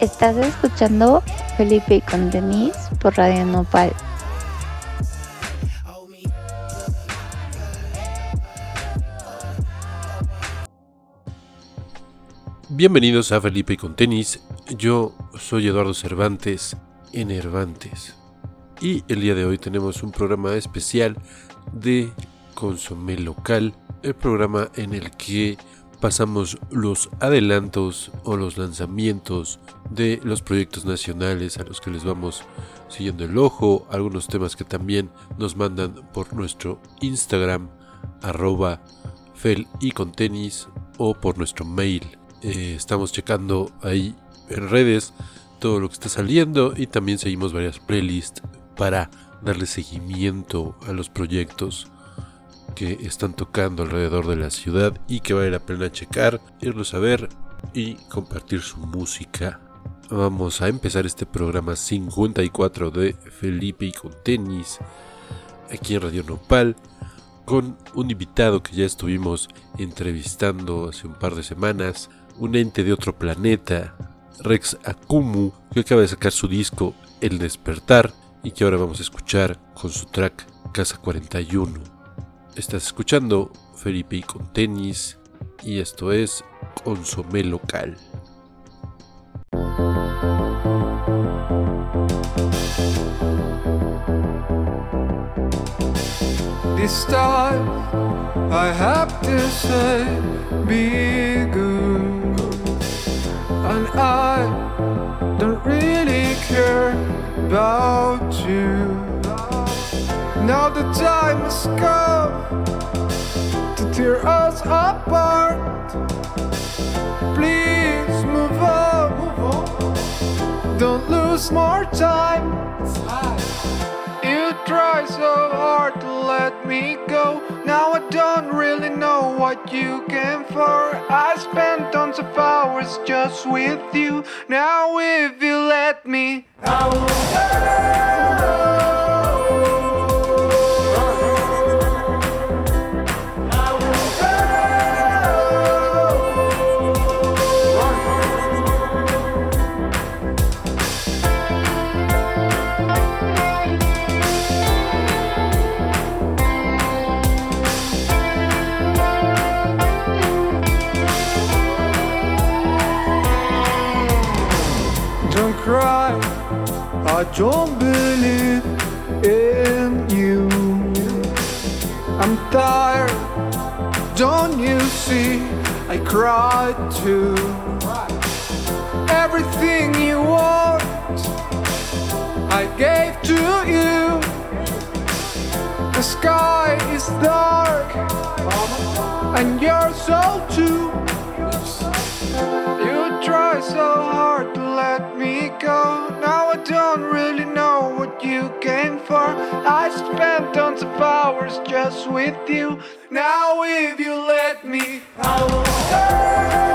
Estás escuchando Felipe y con Denise por Radio Nopal. Bienvenidos a Felipe y con Tenis. Yo soy Eduardo Cervantes, Enervantes. Y el día de hoy tenemos un programa especial de Consomé Local, el programa en el que pasamos los adelantos o los lanzamientos de los proyectos nacionales a los que les vamos siguiendo el ojo, algunos temas que también nos mandan por nuestro Instagram arroba fel y con tenis o por nuestro mail. Eh, estamos checando ahí en redes todo lo que está saliendo y también seguimos varias playlists para darle seguimiento a los proyectos que están tocando alrededor de la ciudad y que vale la pena checar, irlos a ver y compartir su música. Vamos a empezar este programa 54 de Felipe y con tenis aquí en Radio Nopal con un invitado que ya estuvimos entrevistando hace un par de semanas, un ente de otro planeta, Rex Akumu, que acaba de sacar su disco El Despertar y que ahora vamos a escuchar con su track Casa 41. Estás escuchando Felipe con tenis y esto es Consomé Local. This time I have to say be good And I don't really care about you Now the time has come to tear us apart. Please move on. Don't lose more time. You try so hard to let me go. Now I don't really know what you came for. I spent tons of hours just with you. Now if you let me, I will I don't believe in you. I'm tired, don't you see? I cried too. Everything you want, I gave to you. The sky is dark, and your soul too. You try so hard let me go. Now I don't really know what you came for. I spent tons of hours just with you. Now if you let me, I will.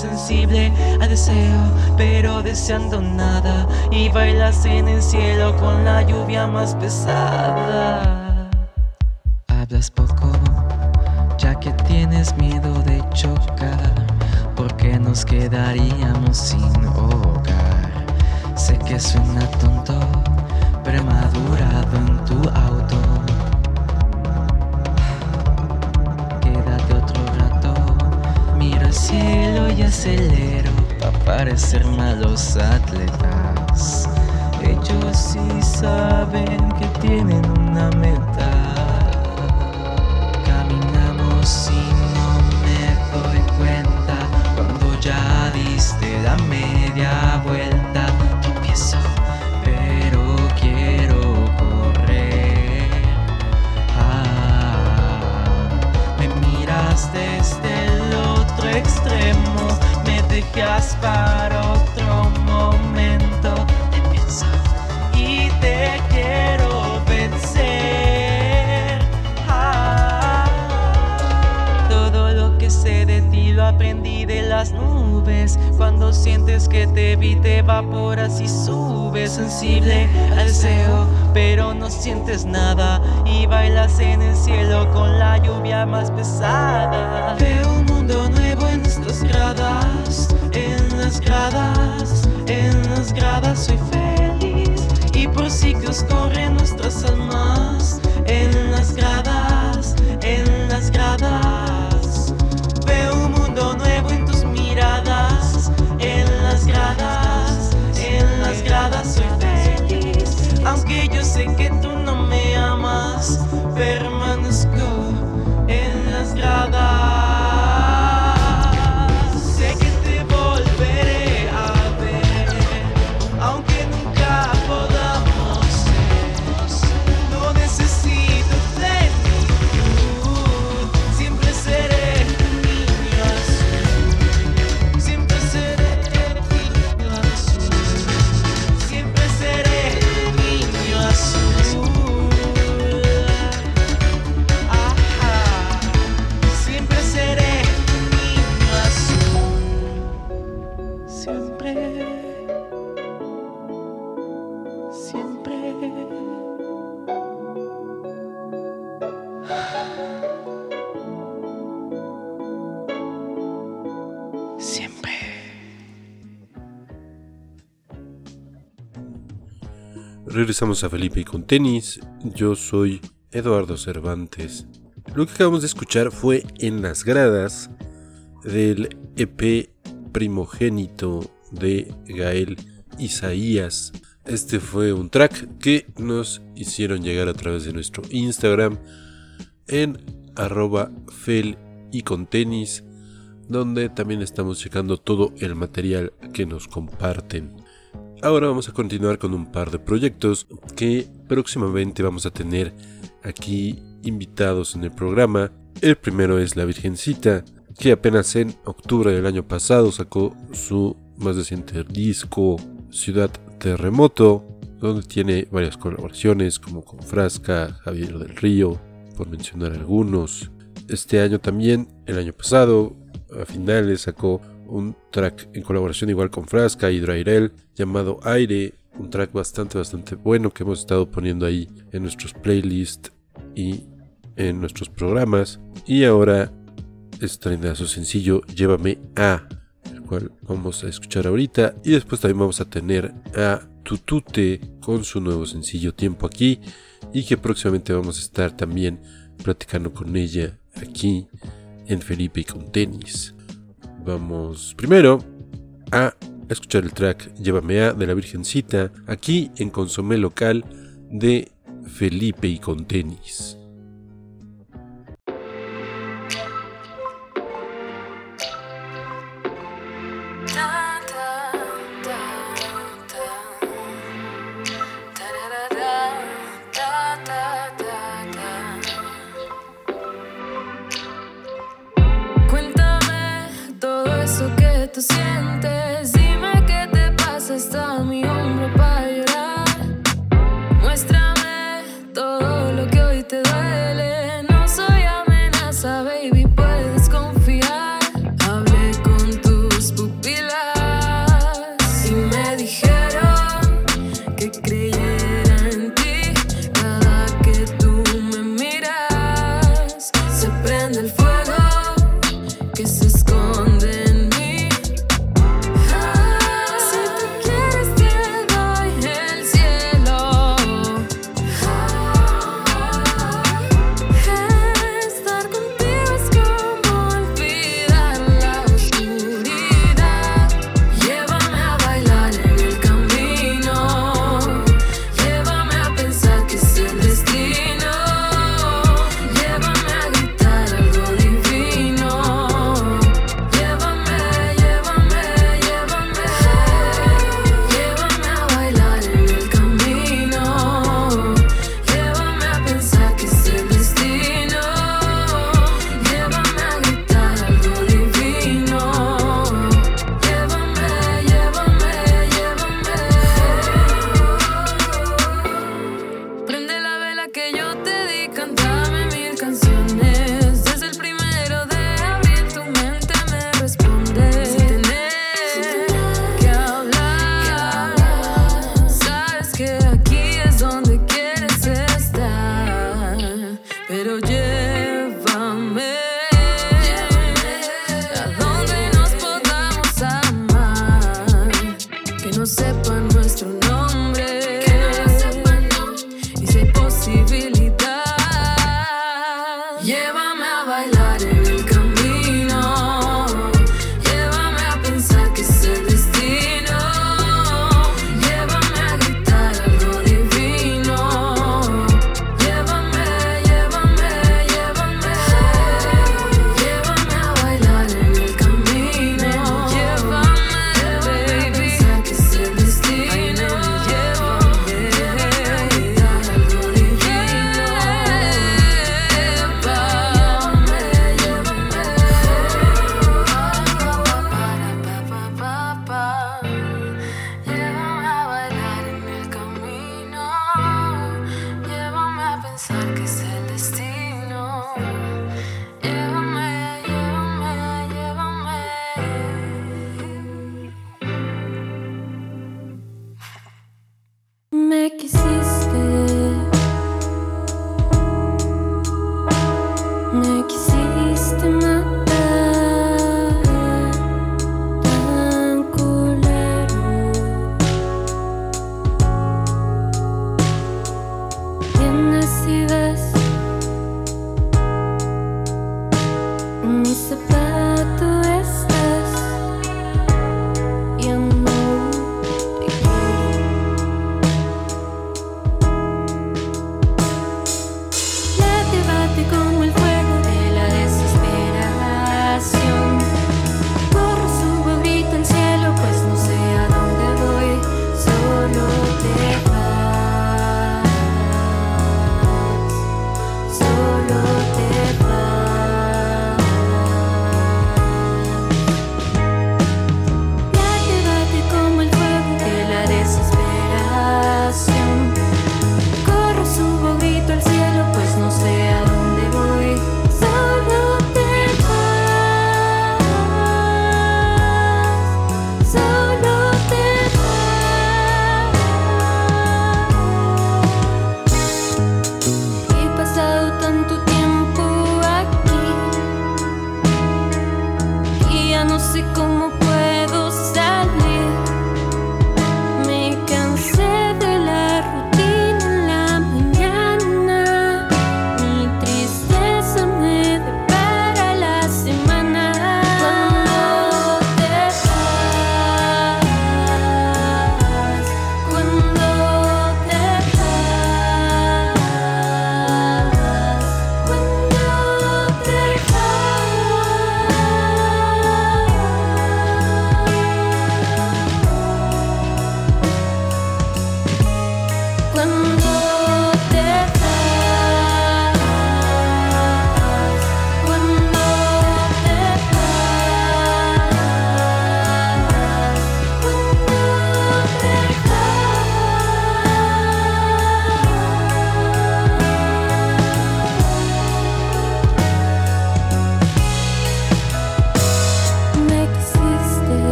Sensible a deseo, pero deseando nada. Y bailas en el cielo con la lluvia más pesada. Hablas poco, ya que tienes miedo de chocar. Porque nos quedaríamos sin hogar. Sé que suena tonto, premadurado en tu auto. Miro el cielo y acelero para parecer malos atletas. Ellos sí saben que tienen una meta. Caminamos y no me doy cuenta cuando ya diste la media para otro momento. Te pienso y te quiero vencer. Ah, todo lo que sé de ti lo aprendí de las nubes. Cuando sientes que te vi, te evaporas y subes. Sensible al deseo, pero no sientes nada. Y bailas en el cielo con la lluvia más pesada. Veo un mundo nuevo las gradas, en las gradas soy feliz. Y por siglos corren nuestras almas. En las gradas, Regresamos a Felipe y con tenis. Yo soy Eduardo Cervantes. Lo que acabamos de escuchar fue En las gradas del EP primogénito de Gael Isaías. Este fue un track que nos hicieron llegar a través de nuestro Instagram en arroba fel y con tenis, donde también estamos checando todo el material que nos comparten. Ahora vamos a continuar con un par de proyectos que próximamente vamos a tener aquí invitados en el programa. El primero es La Virgencita, que apenas en octubre del año pasado sacó su más reciente disco Ciudad Terremoto, donde tiene varias colaboraciones como con Frasca, Javier del Río, por mencionar algunos. Este año también, el año pasado, a finales sacó un track en colaboración igual con Frasca y Drairel llamado Aire, un track bastante bastante bueno que hemos estado poniendo ahí en nuestros playlists y en nuestros programas y ahora estrena su sencillo Llévame a el cual vamos a escuchar ahorita y después también vamos a tener a Tutute con su nuevo sencillo Tiempo aquí y que próximamente vamos a estar también platicando con ella aquí en Felipe y con tenis. Vamos primero a escuchar el track Llévame a de la Virgencita aquí en Consomé Local de Felipe y con tenis.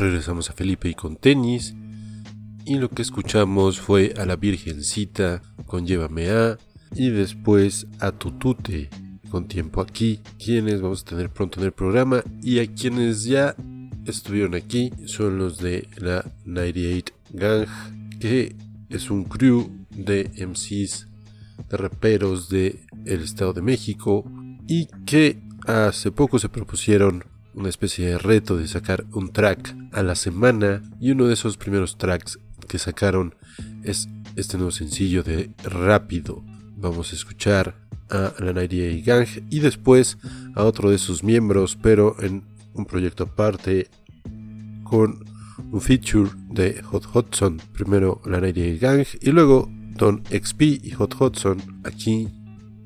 Regresamos a Felipe y con tenis. Y lo que escuchamos fue a la Virgencita con Llévame a. Y después a Tutute con Tiempo aquí. Quienes vamos a tener pronto en el programa. Y a quienes ya estuvieron aquí son los de la 98 Gang. Que es un crew de MCs, de raperos de el Estado de México. Y que hace poco se propusieron una especie de reto de sacar un track a la semana y uno de esos primeros tracks que sacaron es este nuevo sencillo de Rápido. Vamos a escuchar a la 98 Gang y después a otro de sus miembros, pero en un proyecto aparte con un feature de Hot Hudson. Primero la 98 Gang y luego Don XP y Hot Hudson aquí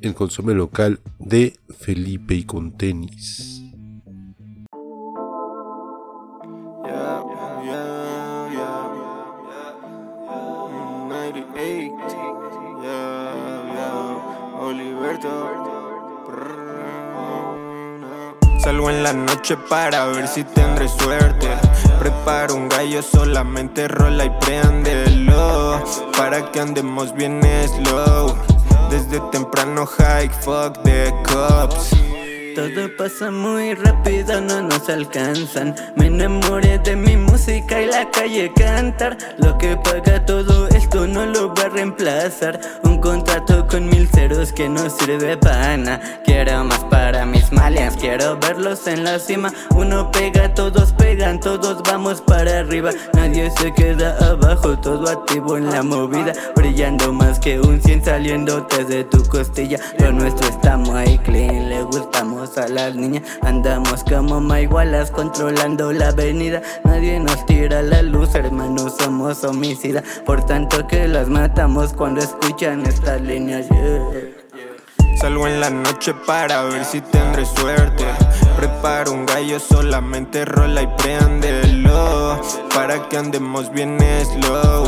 en Consome Local de Felipe y con tenis. La noche para ver si tendré suerte. Preparo un gallo, solamente rola y préndelo. Para que andemos bien slow. Desde temprano high, fuck the cops. Todo pasa muy rápido, no nos alcanzan. Me enamoré de mi música y la calle cantar. Lo que paga todo esto no lo va a reemplazar. Un contrato con mil ceros que no sirve para nada. Quiero más para mis malians, quiero verlos en la cima. Uno pega, todos pegan, todos vamos para arriba. Nadie se queda abajo, todo activo en la movida. Brillando más que un 100 saliéndote de tu costilla. Lo nuestro está muy clean, le gustamos a las niñas. Andamos como maigualas controlando la avenida. Nadie nos tira la luz, hermanos, somos homicidas. Por tanto que las matamos cuando escuchan estas líneas. Salgo en la noche para ver si tendré suerte. Preparo un gallo, solamente rola y préndelo. Para que andemos bien slow.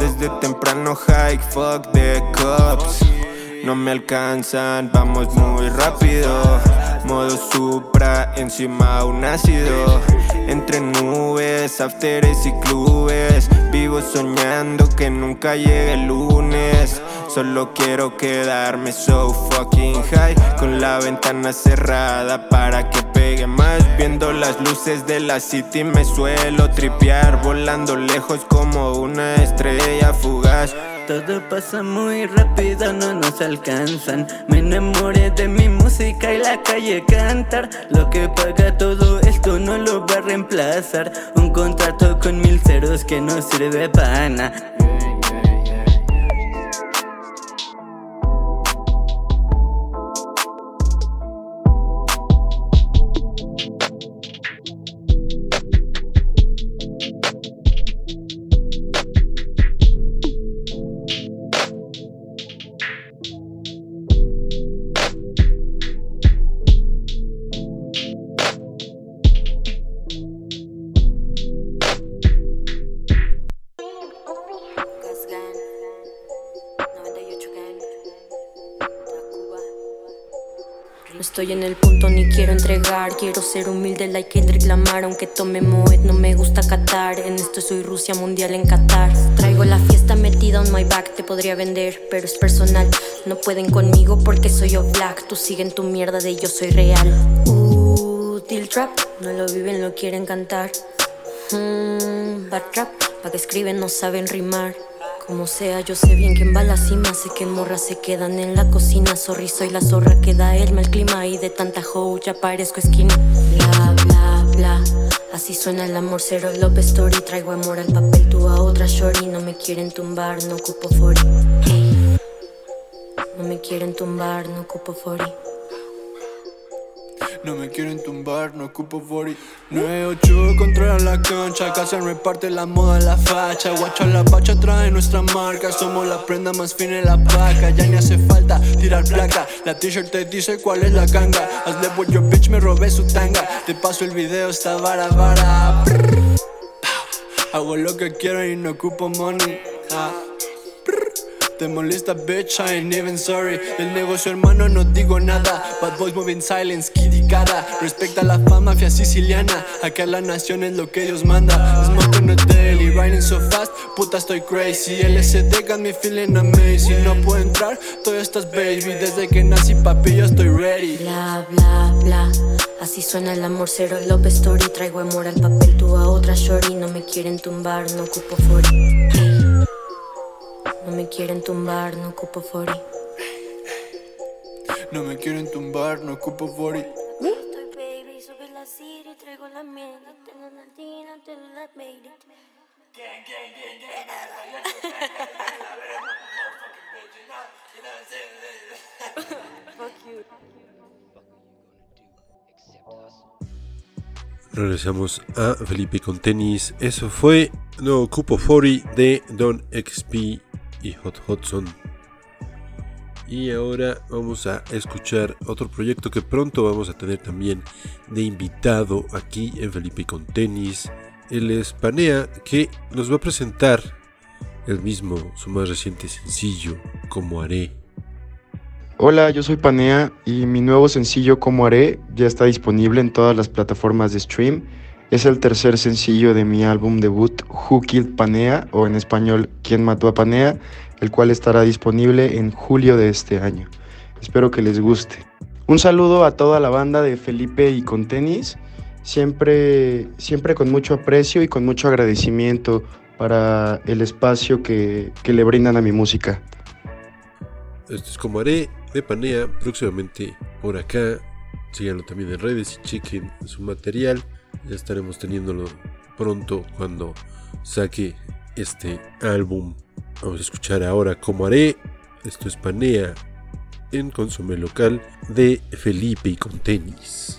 Desde temprano high, fuck the cops. No me alcanzan, vamos muy rápido. Modo supra, encima un ácido. Entre nubes, afteres y clubes. Vivo soñando que nunca llegue el lunes. Solo quiero quedarme so fucking high. Con la ventana cerrada para que pegue más. Viendo las luces de la city me suelo tripear. Volando lejos como una estrella fugaz. Todo pasa muy rápido, no nos alcanzan. Me enamoré de mi música y la calle cantar. Lo que paga todo esto no lo va a reemplazar. Un contrato con mil ceros que no sirve para nada. Ser humilde, like Kendrick Lamar. Aunque tome Moet, no me gusta Qatar. En esto soy Rusia mundial en Qatar. Traigo la fiesta metida on my back. Te podría vender, pero es personal. No pueden conmigo porque soy yo black. Tú sigue en tu mierda de yo soy real. Deal Trap, no lo viven, lo quieren cantar. Hmm, bad trap, pa' que escriben no saben rimar. Como sea, yo sé bien quién va a la cima. Sé que morras se quedan en la cocina. Sorry, soy la zorra que da el mal clima. Y de tanta hoe ya parezco esquina. Bla. Así suena el amor, cero love story. Traigo amor al papel, tú a otra shorty. No me quieren tumbar, no ocupo fori. Hey. No me quieren tumbar, no ocupo fori. No me quieren tumbar, no ocupo 40 9-8 controla la cancha Casa reparte la moda, la facha. Guacha la bacha trae nuestra marca. Somos la prenda más fina en la paca. Ya ni hace falta tirar placa. La t-shirt te dice cuál es la ganga. Hazle por your bitch, me robé su tanga. Te paso el video, está vara vara. Hago lo que quiero y no ocupo money. Ah. Te molesta, bitch, I ain't even sorry. El negocio, hermano, no digo nada. Bad boys moving silence, cara. Respecta la mafia siciliana. Acá la nación es lo que Dios manda. Smoking a daily, riding so fast, puta estoy crazy. LSD got me feeling amazing. No puedo entrar, todo estás baby. Desde que nací, papi, yo estoy ready. Bla, bla, bla. Así suena el amor, cero Love Story. Traigo amor al papel, tú a otra shorty. No me quieren tumbar, no ocupo for no me quieren tumbar, no ocupo 40. No me quieren tumbar, no ocupo 40. Made it. Gang, gang, gang, gang. Regresamos a Felipe con tenis. Eso fue No Ocupo 40 de Don XP y Hot Hudson. Y ahora vamos a escuchar otro proyecto que pronto vamos a tener también de invitado aquí en Felipe con Tenis. Él es Panea que nos va a presentar el mismo, su más reciente sencillo, Como Haré. Hola, yo soy Panea y mi nuevo sencillo Como Haré ya está disponible en todas las plataformas de stream. Es el tercer sencillo de mi álbum debut Who Killed Panea o en español ¿Quién mató a Panea? el cual estará disponible en julio de este año. Espero que les guste. Un saludo a toda la banda de Felipe y con tenis, siempre, siempre con mucho aprecio y con mucho agradecimiento para el espacio que, que le brindan a mi música. Esto es como haré de Panea próximamente por acá. Síganlo también en redes y chequen su material. Ya estaremos teniéndolo pronto cuando saque este álbum Vamos a escuchar ahora cómo haré. Esto es Panea en Consumé Local de Felipe y con tenis.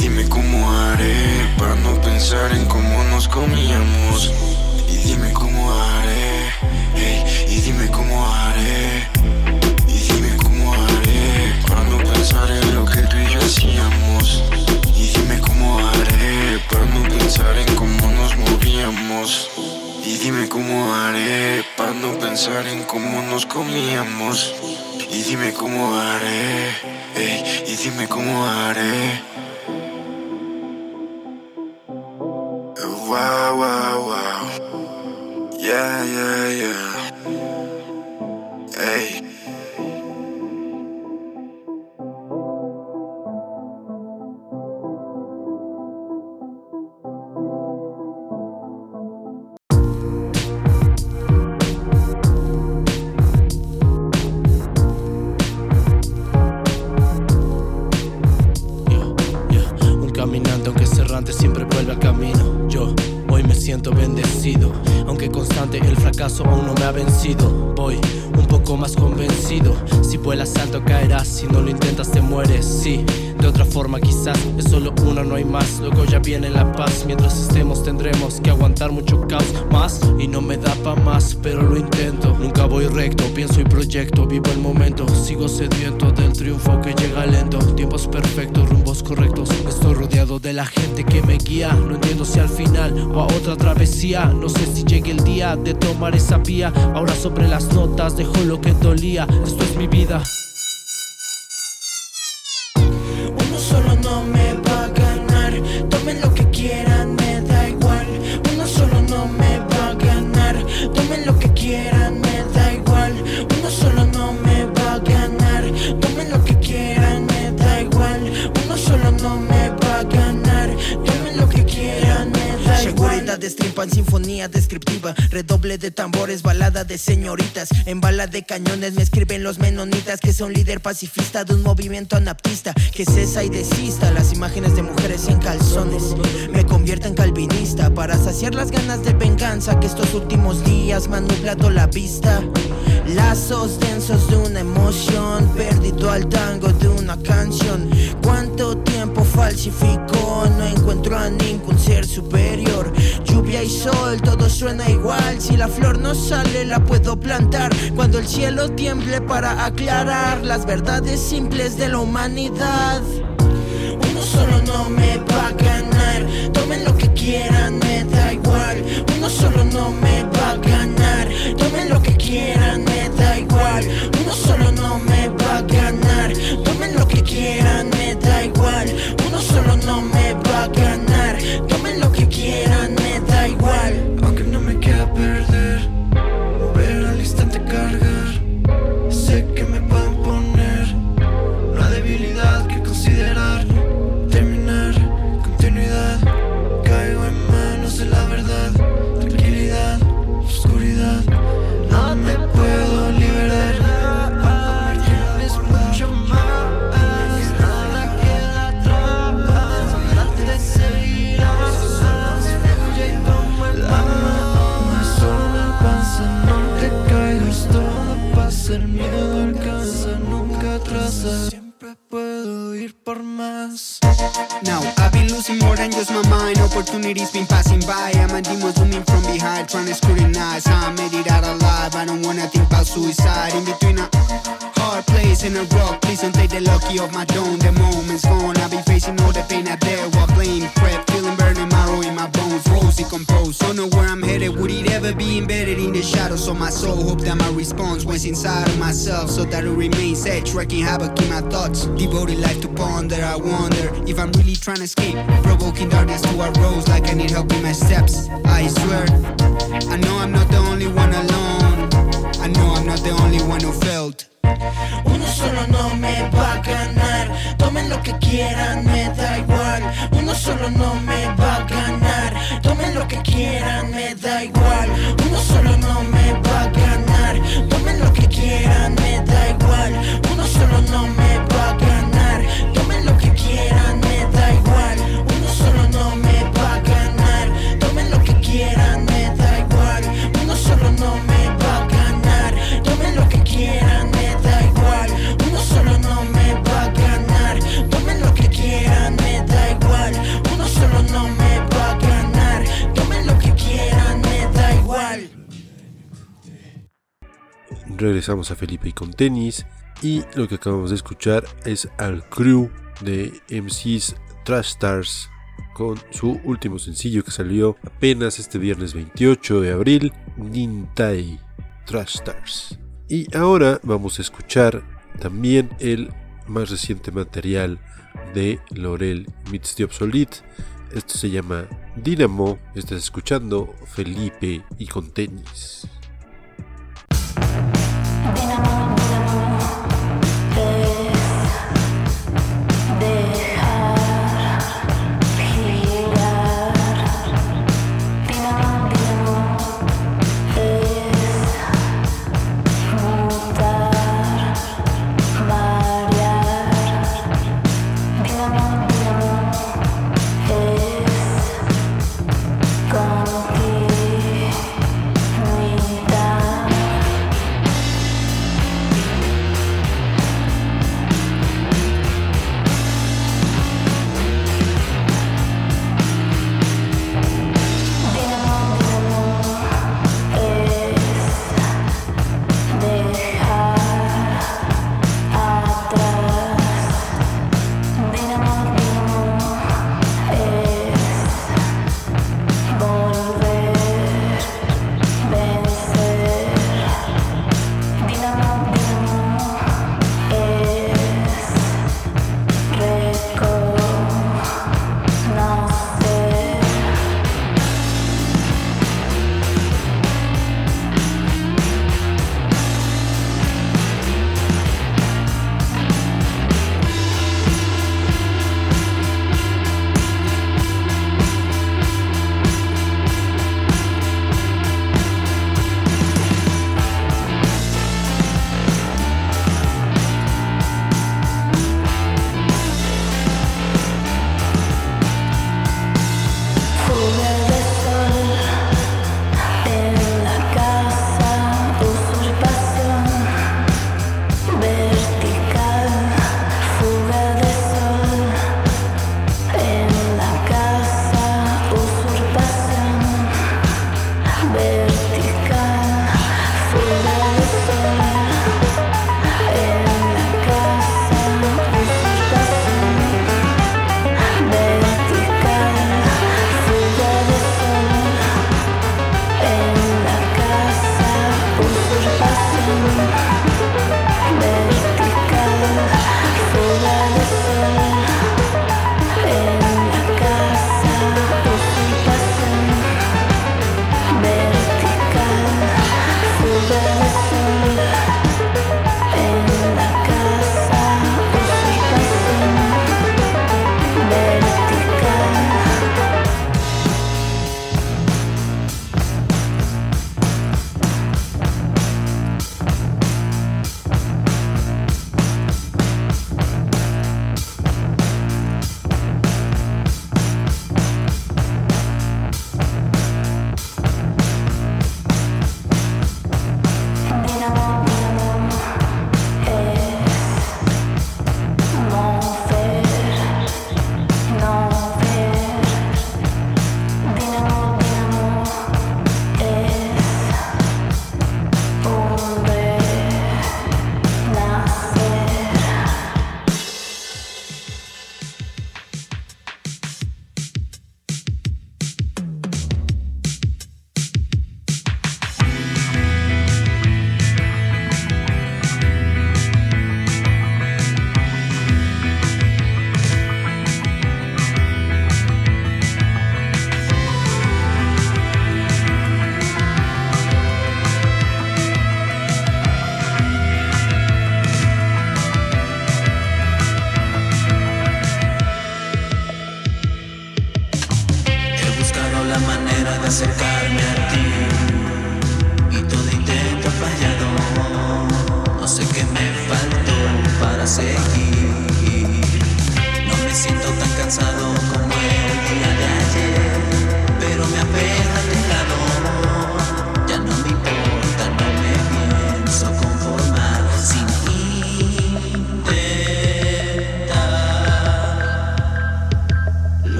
dime cómo haré para no pensar en cómo nos comíamos. Y dime cómo haré, hey, y dime cómo haré. Y dime cómo haré para no pensar en lo que tú y yo hacíamos. Y dime cómo haré para no pensar en cómo nos movíamos. Y dime cómo haré para no pensar en cómo nos comíamos. Y dime cómo haré, hey, y dime cómo haré. Wow, wow, wow. Yeah, yeah, yeah. Ey. Fracaso aún no me ha vencido. Voy un poco más convencido. Si vuelas alto caerás, si no lo intentas te mueres. Sí, de otra forma quizás es solo una, no hay más. Luego ya viene la paz. Mientras estemos tendremos que aguantar mucho caos más y no me da pa más, pero lo intento. Nunca voy recto, pienso y proyecto, vivo el momento. Sigo sediento del triunfo que llega lento. Tiempos perfectos, rumbos correctos. Estoy rodeado de la gente que me guía. No entiendo si al final o a otra travesía. No sé si llegue el día de tomar esa vía. Ahora sobre las notas dejo lo que dolía. Esto es mi vida. Uno triunfan sinfonía descriptiva. Redoble de tambores, balada de señoritas. En bala de cañones me escriben los menonitas Que un líder pacifista de un movimiento anaptista. Que cesa y desista las imágenes de mujeres en calzones. Me convierto en calvinista Para saciar las ganas de venganza Que estos últimos días me han nublado la vista. Lazos densos de una emoción Perdido al tango de una canción. ¿Cuánto tiempo falsificó? No encuentro a ningún ser superior Lluvia y sol, todo suena igual Si la flor no sale la puedo plantar Cuando el cielo tiemble para aclarar Las verdades simples de la humanidad Uno solo no me va a ganar. Tomen lo que quieran, me da igual. Uno solo no me va a ganar. Tomen lo que quieran, me da igual. Uno solo no me va a ganar. Tomen lo que quieran, me da igual. Uno solo no me va a ganar. Me da Opportunities been passing by. I'm a demon zooming from behind, trying to scrutinize how I made it out alive. I don't wanna think about suicide. In between a hard place and a rock, please don't take the lucky of my dome. The moment's gone. I'll be facing all the pain out there Composed, don't know where I'm headed. Would it ever be embedded in the shadows of my soul? Hope that my response was inside of myself, so that it remains edge, wrecking havoc in my thoughts. Devoted life to ponder. I wonder if I'm really trying to escape, provoking darkness to roads like I need help in my steps. I swear, I know I'm not the only one alone. I know I'm not the only one who failed. Uno solo no me va a ganar. Tomen lo que quieran, me da igual. Uno solo no me va a ganar. Lo que quieran, me da igual. Uno solo no me va a ganar. Tomen lo que quieran, me da igual. Regresamos a Felipe y con tenis. Y lo que acabamos de escuchar es al crew de MCs Trash con su último sencillo que salió apenas este viernes 28 de abril, Nintai. Trash. Y ahora vamos a escuchar también el más reciente material de Laurel Meets the Obsolete. Esto se llama Dynamo. Estás escuchando Felipe y con tenis.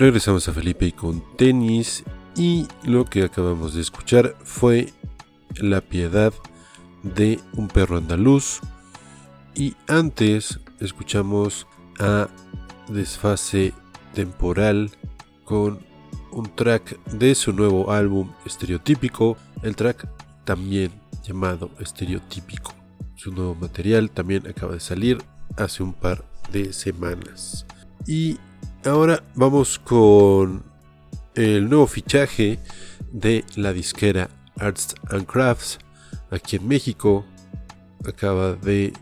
Regresamos a Felipe con tenis y lo que acabamos de escuchar fue La piedad de un perro andaluz y antes escuchamos a Desfase Temporal con un track de su nuevo álbum Estereotípico, el track también llamado Estereotípico. Su nuevo material también acaba de salir hace un par de semanas. Y ahora vamos con el nuevo fichaje de la disquera Arts and Crafts aquí en México. Acaba de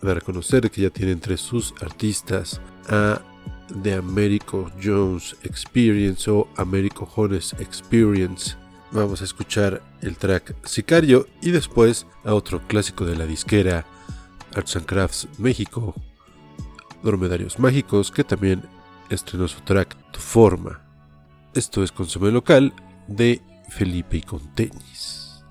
dar a conocer que ya tiene entre sus artistas a The Americo Jones Experience o Americo Jones Experience. Vamos a escuchar el track Sicario y después a otro clásico de la disquera Arts and Crafts México, Dromedarios Mágicos, que también estrenó su track Tu Forma. Esto es Consume Local de Felipe y con tenis.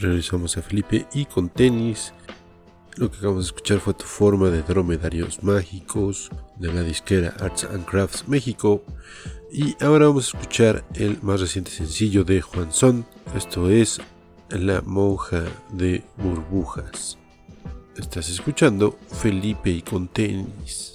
regresamos a Felipe y con tenis. Lo que acabamos de escuchar fue Tu forma de dromedarios mágicos de la disquera Arts and Crafts México. Y ahora vamos a escuchar el más reciente sencillo de Juan Son. Esto es La monja de burbujas. Estás escuchando Felipe y con tenis.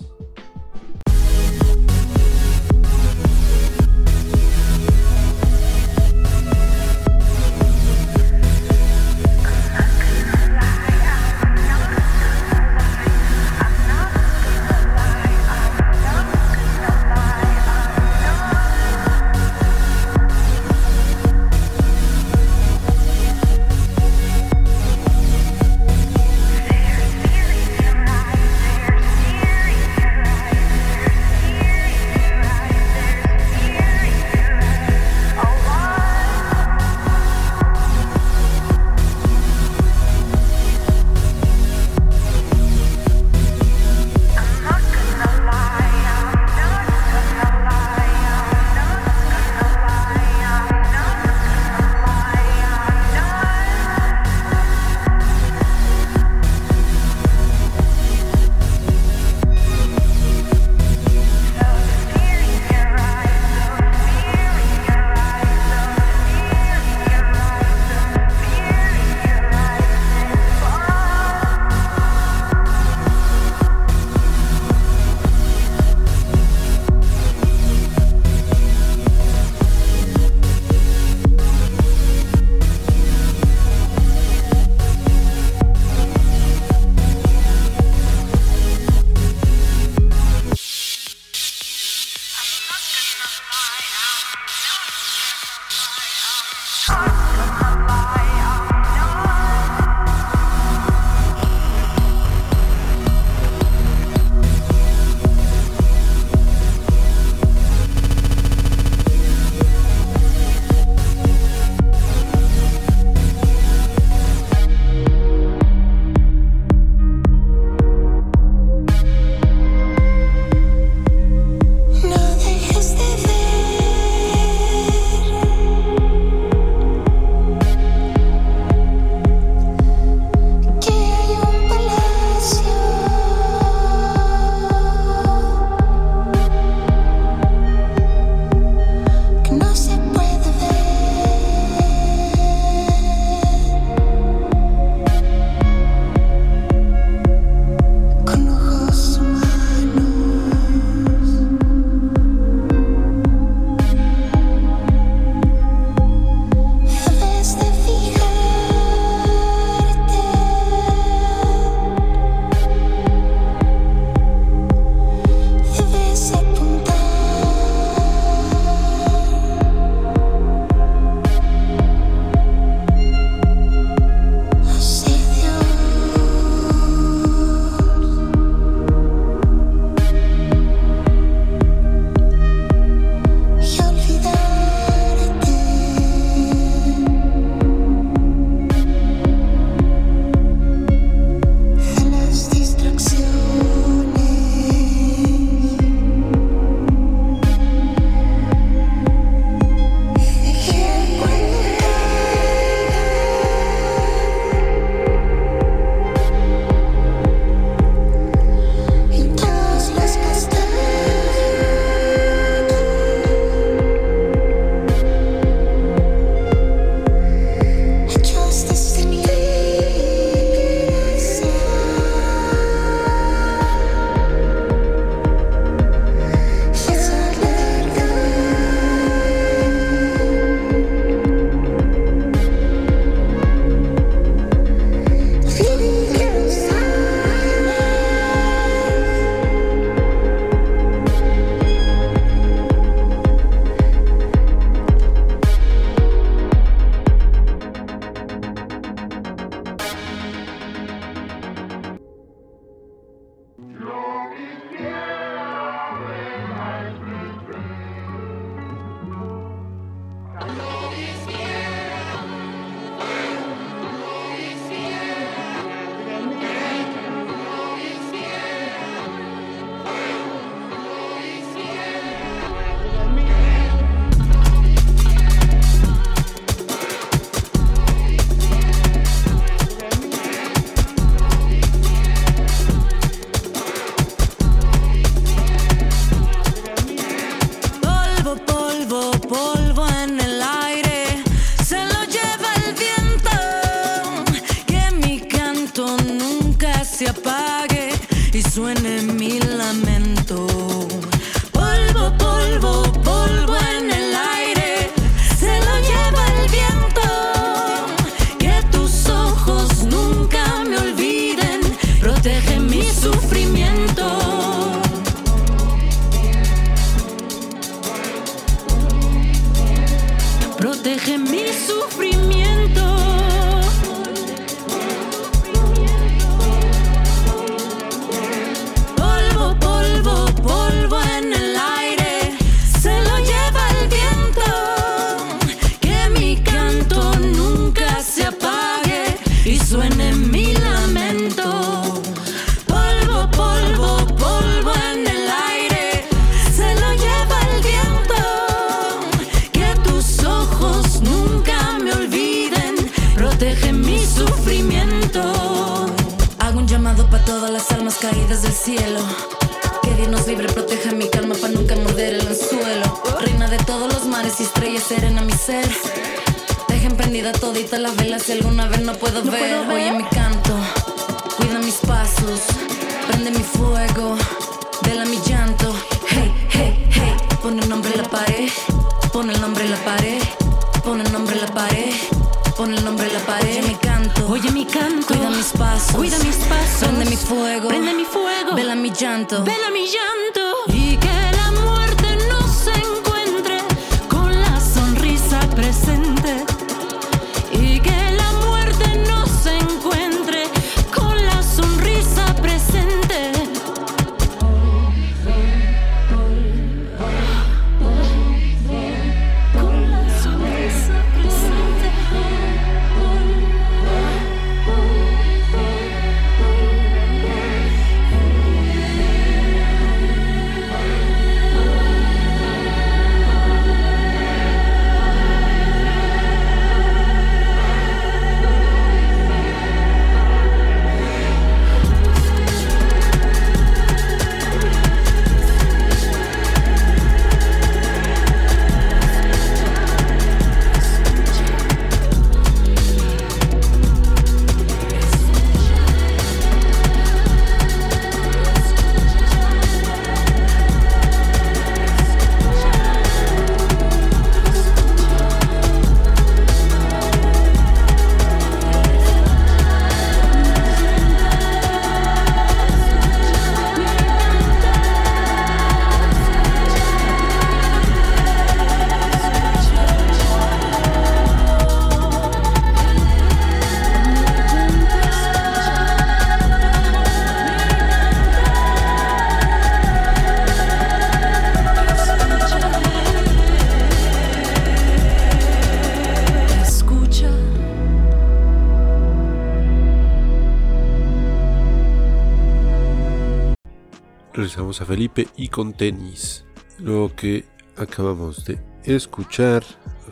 A Felipe y con tenis. Lo que acabamos de escuchar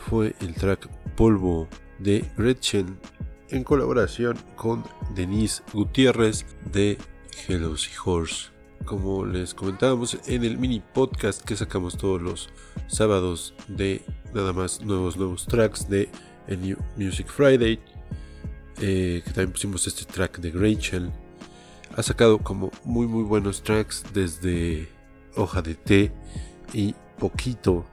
fue el track Polvo de Gretchen en colaboración con Denise Gutiérrez de Hello Horse. Como les comentábamos en el mini podcast que sacamos todos los sábados de nada más nuevos nuevos tracks de el New Music Friday, eh, que también pusimos este track de Rachel ha sacado como muy muy buenos tracks desde Hoja de Té y Poquito.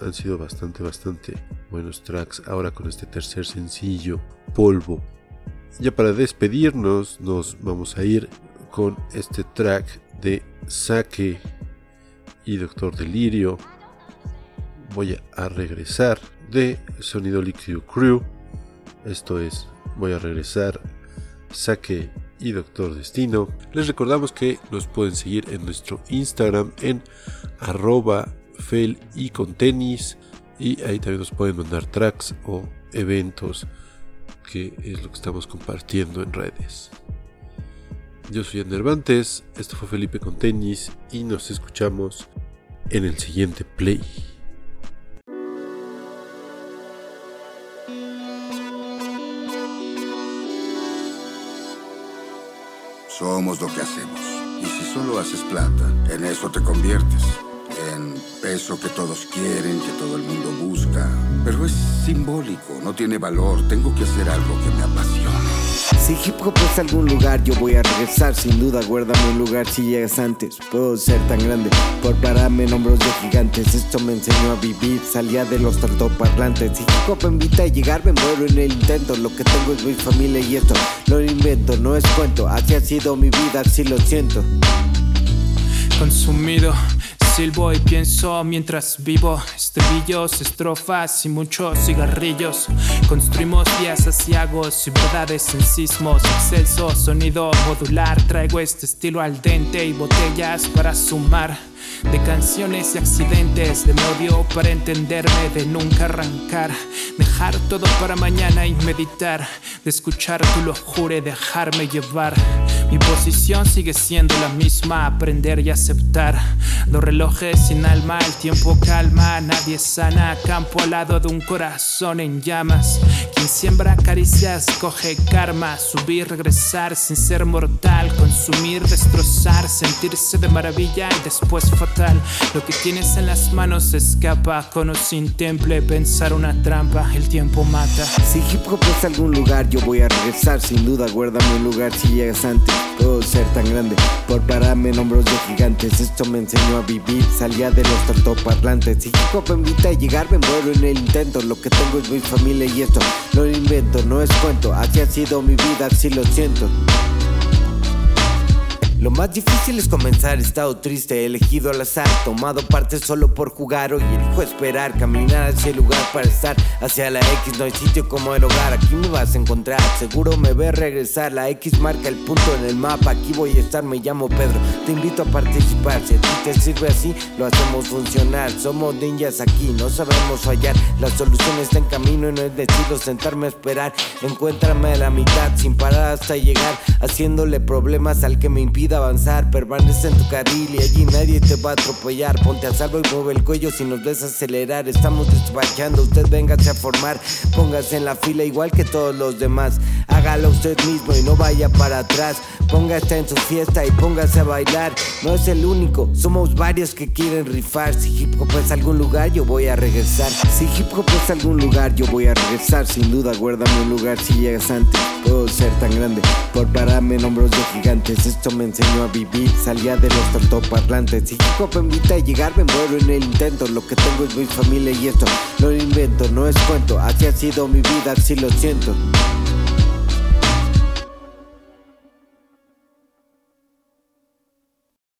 Han sido bastante bastante buenos tracks ahora con este tercer sencillo, Polvo. Ya para despedirnos nos vamos a ir con este track de Saque y Doctor Delirio. Voy a regresar de Sonido Líquido Crew. Esto es, voy a regresar, Saque y Doctor Destino. Les recordamos que nos pueden seguir en nuestro Instagram en arroba fel y con tenis y ahí también nos pueden mandar tracks o eventos que es lo que estamos compartiendo en redes. Yo soy Enervantes, esto fue Felipe con tenis y nos escuchamos en el siguiente play. Somos lo que hacemos. Y si solo haces plata, en eso te conviertes. En eso que todos quieren, que todo el mundo busca. Pero es simbólico, no tiene valor. Tengo que hacer algo que me apasione. Si hip hop es algún lugar, yo voy a regresar. Sin duda, guárdame un lugar si llegas antes. Puedo ser tan grande por pararme en hombros de gigantes. Esto me enseñó a vivir, salía de los altoparlantes. Si hip hop me invita a llegar, me muero en el intento. Lo que tengo es mi familia y esto lo invento, no es cuento. Así ha sido mi vida, así lo siento. Consumido silbo y pienso mientras vivo estribillos, estrofas y muchos cigarrillos. Construimos días asiagos y verdades en sismos excelso, sonido modular. Traigo este estilo al dente y botellas para sumar. De canciones y accidentes, de odio para entenderme, de nunca arrancar. Dejar todo para mañana y meditar. De escuchar tu locura y dejarme llevar. Mi posición sigue siendo la misma, aprender y aceptar. Los relojes sin alma, el tiempo calma, nadie sana. Campo al lado de un corazón en llamas. Quien siembra caricias coge karma. Subir, regresar sin ser mortal. Consumir, destrozar, sentirse de maravilla y después Lo que tienes en las manos escapa. Con o sin temple, pensar una trampa. El tiempo mata. Si hip hop es algún lugar, yo voy a regresar. Sin duda, guárdame un lugar si llegas antes. Puedo ser tan grande por pararme en hombros de gigantes. Esto me enseñó a vivir, salía de los altoparlantes. Si hip hop me invita a llegar, me muero en el intento. Lo que tengo es mi familia y esto no lo invento, no es cuento. Así ha sido mi vida, así lo siento. Lo más difícil es comenzar, he estado triste, elegido al azar, tomado parte solo por jugar, hoy elijo esperar, caminar hacia el lugar para estar, hacia la X, no hay sitio como el hogar, aquí me vas a encontrar, seguro me ves regresar, la X marca el punto en el mapa, aquí voy a estar, me llamo Pedro, te invito a participar, si a ti te sirve así, lo hacemos funcionar, somos ninjas aquí, no sabemos fallar, la solución está en camino y no es decido sentarme a esperar, encuéntrame a la mitad, sin parar hasta llegar, haciéndole problemas al que me avanzar, permanece en tu carril y allí nadie te va a atropellar. Ponte a salvo y mueve el cuello si nos ves acelerar. Estamos despachando, usted véngase a formar. Póngase en la fila igual que todos los demás. Hágalo usted mismo y no vaya para atrás. Póngase en su fiesta y póngase a bailar. No es el único, somos varios que quieren rifar. Si hip hop es algún lugar, yo voy a regresar. Si hip hop es algún lugar, yo voy a regresar. Sin duda, guárdame un lugar si llegas antes. Puedo ser tan grande por pararme en hombros de gigantes. Esto me enseñó a vivir, salía de los altoparlantes. Si hip hop me invita a llegar, me muero en el intento. Lo que tengo es mi familia y esto no lo invento, no es cuento. Así ha sido mi vida, así lo siento.